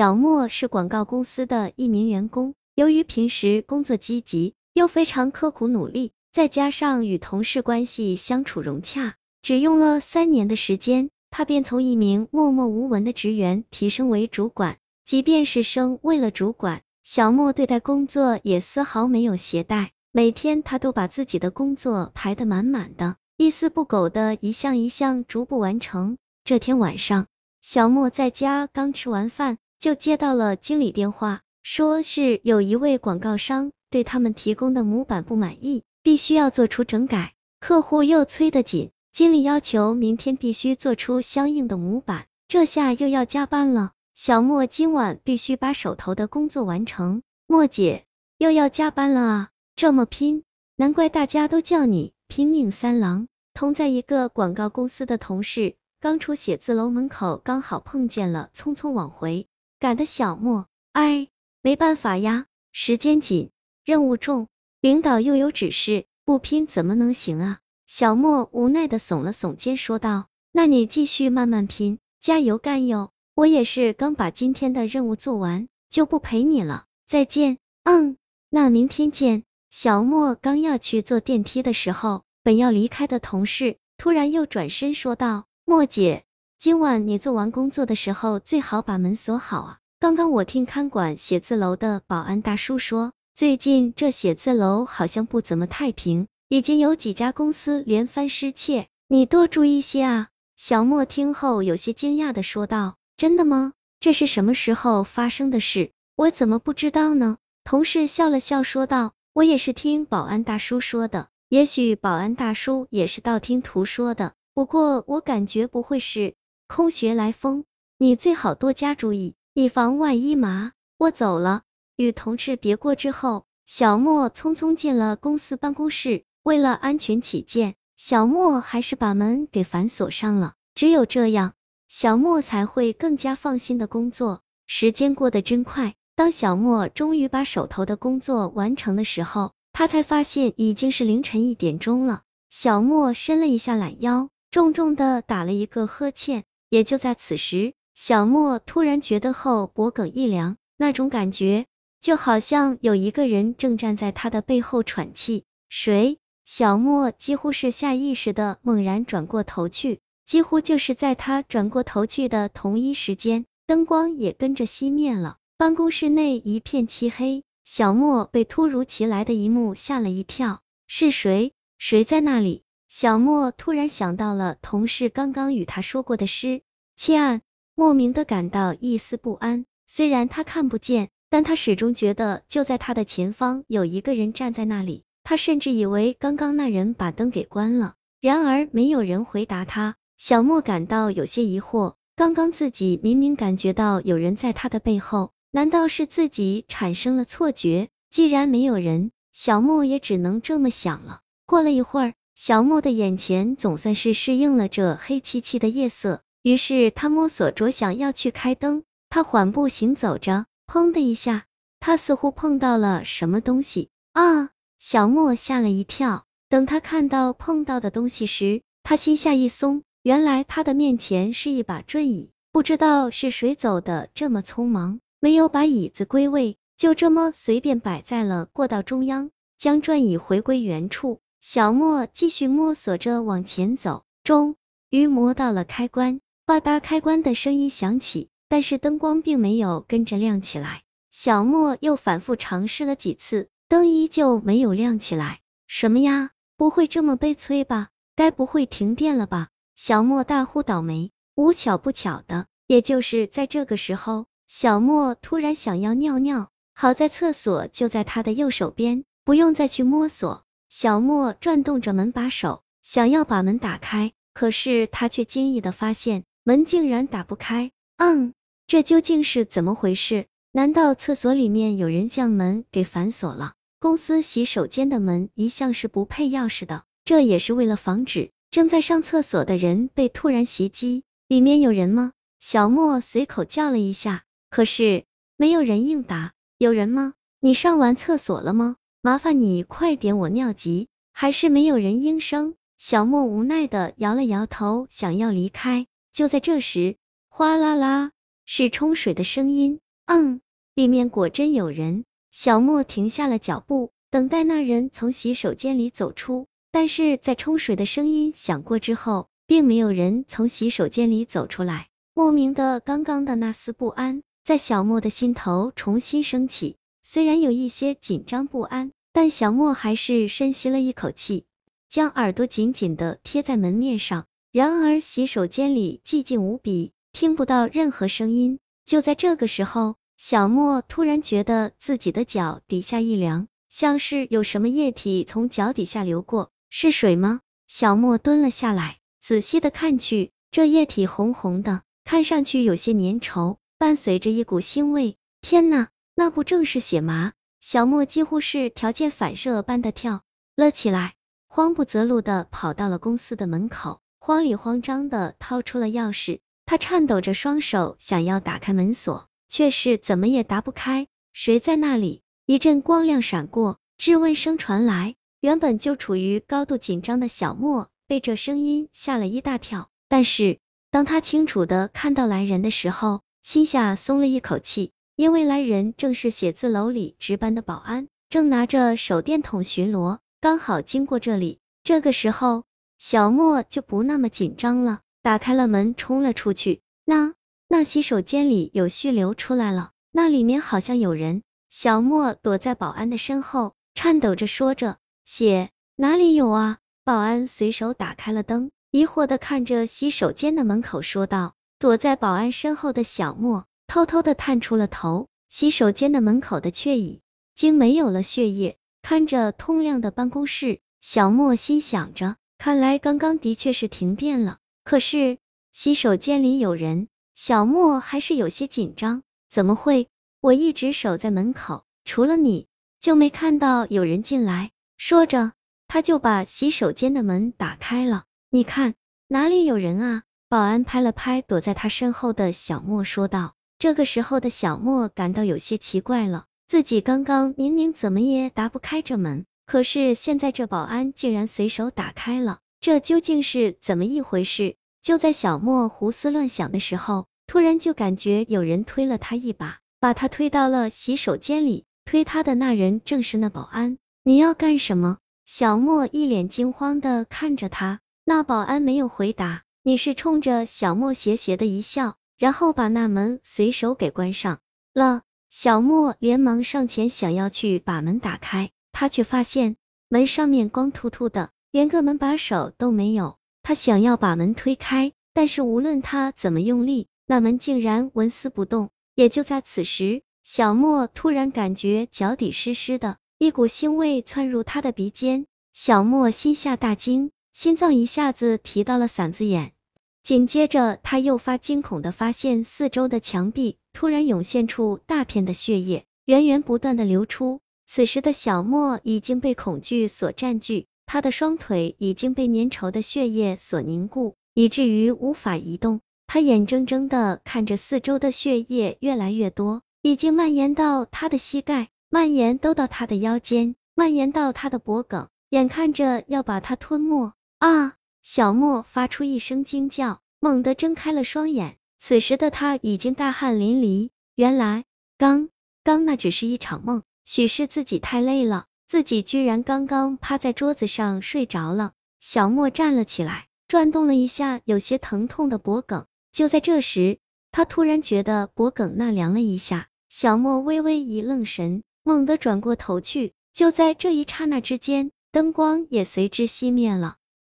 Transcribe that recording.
小莫是广告公司的一名员工，由于平时工作积极，又非常刻苦努力，再加上与同事关系相处融洽，只用了三年的时间，他便从一名默默无闻的职员提升为主管。即便是升为了主管，小莫对待工作也丝毫没有懈怠，每天他都把自己的工作排得满满的，一丝不苟的一项一项逐步完成。这天晚上，小莫在家刚吃完饭。就接到了经理电话，说是有一位广告商对他们提供的模板不满意，必须要做出整改。客户又催得紧，经理要求明天必须做出相应的模板，这下又要加班了。小莫今晚必须把手头的工作完成。莫姐又要加班了啊，这么拼，难怪大家都叫你拼命三郎。同在一个广告公司的同事，刚出写字楼门口，刚好碰见了，匆匆往回。赶的小莫，哎，没办法呀，时间紧，任务重，领导又有指示，不拼怎么能行啊？小莫无奈的耸了耸肩，说道：“那你继续慢慢拼，加油干哟！我也是刚把今天的任务做完，就不陪你了，再见。”嗯，那明天见。小莫刚要去坐电梯的时候，本要离开的同事突然又转身说道：“莫姐。”今晚你做完工作的时候，最好把门锁好啊！刚刚我听看管写字楼的保安大叔说，最近这写字楼好像不怎么太平，已经有几家公司连番失窃，你多注意些啊！小莫听后有些惊讶的说道：“真的吗？这是什么时候发生的事？我怎么不知道呢？”同事笑了笑说道：“我也是听保安大叔说的，也许保安大叔也是道听途说的，不过我感觉不会是。”空穴来风，你最好多加注意，以防万一嘛。我走了。与同事别过之后，小莫匆匆进了公司办公室。为了安全起见，小莫还是把门给反锁上了。只有这样，小莫才会更加放心的工作。时间过得真快，当小莫终于把手头的工作完成的时候，他才发现已经是凌晨一点钟了。小莫伸了一下懒腰，重重的打了一个呵欠。也就在此时，小莫突然觉得后脖梗一凉，那种感觉就好像有一个人正站在他的背后喘气。谁？小莫几乎是下意识的猛然转过头去，几乎就是在他转过头去的同一时间，灯光也跟着熄灭了，办公室内一片漆黑。小莫被突如其来的一幕吓了一跳，是谁？谁在那里？小莫突然想到了同事刚刚与他说过的诗，切案，莫名的感到一丝不安。虽然他看不见，但他始终觉得就在他的前方有一个人站在那里。他甚至以为刚刚那人把灯给关了，然而没有人回答他。小莫感到有些疑惑，刚刚自己明明感觉到有人在他的背后，难道是自己产生了错觉？既然没有人，小莫也只能这么想了。过了一会儿。小莫的眼前总算是适应了这黑漆漆的夜色，于是他摸索着想要去开灯。他缓步行走着，砰的一下，他似乎碰到了什么东西啊！小莫吓了一跳。等他看到碰到的东西时，他心下一松，原来他的面前是一把转椅。不知道是谁走的这么匆忙，没有把椅子归位，就这么随便摆在了过道中央，将转椅回归原处。小莫继续摸索着往前走，终于摸到了开关，吧嗒，开关的声音响起，但是灯光并没有跟着亮起来。小莫又反复尝试了几次，灯依旧没有亮起来。什么呀？不会这么悲催吧？该不会停电了吧？小莫大呼倒霉。无巧不巧的，也就是在这个时候，小莫突然想要尿尿，好在厕所就在他的右手边，不用再去摸索。小莫转动着门把手，想要把门打开，可是他却惊异的发现门竟然打不开。嗯，这究竟是怎么回事？难道厕所里面有人将门给反锁了？公司洗手间的门一向是不配钥匙的，这也是为了防止正在上厕所的人被突然袭击。里面有人吗？小莫随口叫了一下，可是没有人应答。有人吗？你上完厕所了吗？麻烦你快点，我尿急。还是没有人应声。小莫无奈的摇了摇头，想要离开。就在这时，哗啦啦，是冲水的声音。嗯，里面果真有人。小莫停下了脚步，等待那人从洗手间里走出。但是在冲水的声音响过之后，并没有人从洗手间里走出来。莫名的，刚刚的那丝不安，在小莫的心头重新升起。虽然有一些紧张不安，但小莫还是深吸了一口气，将耳朵紧紧的贴在门面上。然而洗手间里寂静无比，听不到任何声音。就在这个时候，小莫突然觉得自己的脚底下一凉，像是有什么液体从脚底下流过。是水吗？小莫蹲了下来，仔细的看去，这液体红红的，看上去有些粘稠，伴随着一股腥味。天呐，那不正是血吗？小莫几乎是条件反射般的跳了起来，慌不择路的跑到了公司的门口，慌里慌张的掏出了钥匙。他颤抖着双手想要打开门锁，却是怎么也打不开。谁在那里？一阵光亮闪过，质问声传来。原本就处于高度紧张的小莫被这声音吓了一大跳，但是当他清楚的看到来人的时候，心下松了一口气，因为来人正是写字楼里值班的保安，正拿着手电筒巡逻，刚好经过这里。这个时候，小莫就不那么紧张了，打开了门，冲了出去。那那洗手间里有血流出来了，那里面好像有人。小莫躲在保安的身后，颤抖着说着。血哪里有啊？保安随手打开了灯，疑惑的看着洗手间的门口说道。躲在保安身后的小莫偷偷的探出了头，洗手间的门口的却已经没有了血液。看着通亮的办公室，小莫心想着，看来刚刚的确是停电了。可是洗手间里有人，小莫还是有些紧张。怎么会？我一直守在门口，除了你就没看到有人进来。说着，他就把洗手间的门打开了。你看，哪里有人啊？保安拍了拍躲在他身后的小莫，说道。这个时候的小莫感到有些奇怪了，自己刚刚明明怎么也打不开这门，可是现在这保安竟然随手打开了，这究竟是怎么一回事？就在小莫胡思乱想的时候，突然就感觉有人推了他一把，把他推到了洗手间里。推他的那人正是那保安。你要干什么？小莫一脸惊慌的看着他，那保安没有回答。你是冲着小莫邪邪的一笑，然后把那门随手给关上了。小莫连忙上前想要去把门打开，他却发现门上面光秃秃的，连个门把手都没有。他想要把门推开，但是无论他怎么用力，那门竟然纹丝不动。也就在此时，小莫突然感觉脚底湿湿的。一股腥味窜入他的鼻尖，小莫心下大惊，心脏一下子提到了嗓子眼。紧接着，他又发惊恐的发现四周的墙壁突然涌现出大片的血液，源源不断的流出。此时的小莫已经被恐惧所占据，他的双腿已经被粘稠的血液所凝固，以至于无法移动。他眼睁睁的看着四周的血液越来越多，已经蔓延到他的膝盖。蔓延都到他的腰间，蔓延到他的脖颈，眼看着要把他吞没啊！小莫发出一声惊叫，猛地睁开了双眼。此时的他已经大汗淋漓。原来刚刚那只是一场梦，许是自己太累了，自己居然刚刚趴在桌子上睡着了。小莫站了起来，转动了一下有些疼痛的脖颈。就在这时，他突然觉得脖颈那凉了一下。小莫微微一愣神。猛地转过头去，就在这一刹那之间，灯光也随之熄灭了。